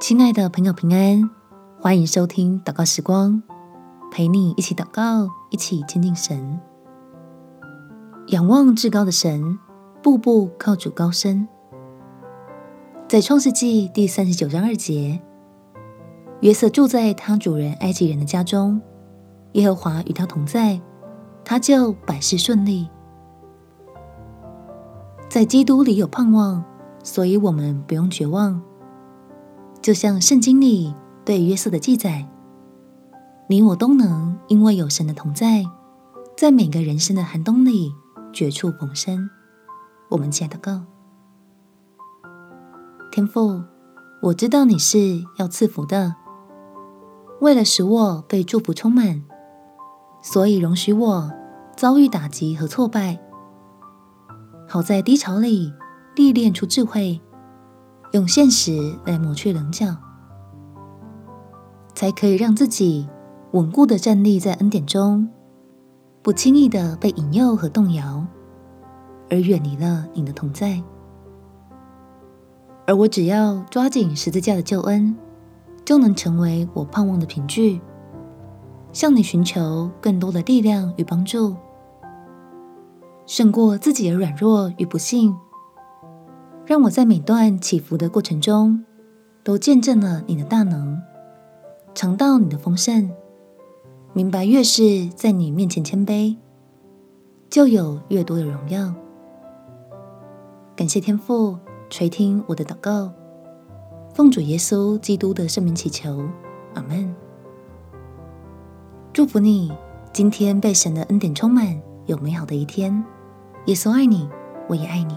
亲爱的朋友，平安！欢迎收听祷告时光，陪你一起祷告，一起亲近神，仰望至高的神，步步靠主高升。在创世纪第三十九章二节，约瑟住在他主人埃及人的家中，耶和华与他同在，他就百事顺利。在基督里有盼望，所以我们不用绝望。就像圣经里对约瑟的记载，你我都能因为有神的同在，在每个人生的寒冬里绝处逢生。我们亲爱的祷告，天父，我知道你是要赐福的，为了使我被祝福充满，所以容许我遭遇打击和挫败，好在低潮里历练出智慧。用现实来磨去棱角，才可以让自己稳固的站立在恩典中，不轻易的被引诱和动摇，而远离了你的同在。而我只要抓紧十字架的救恩，就能成为我盼望的凭据，向你寻求更多的力量与帮助，胜过自己的软弱与不幸。让我在每段起伏的过程中，都见证了你的大能，尝到你的丰盛，明白越是在你面前谦卑，就有越多的荣耀。感谢天父垂听我的祷告，奉主耶稣基督的圣名祈求，阿门。祝福你今天被神的恩典充满，有美好的一天。耶稣爱你，我也爱你。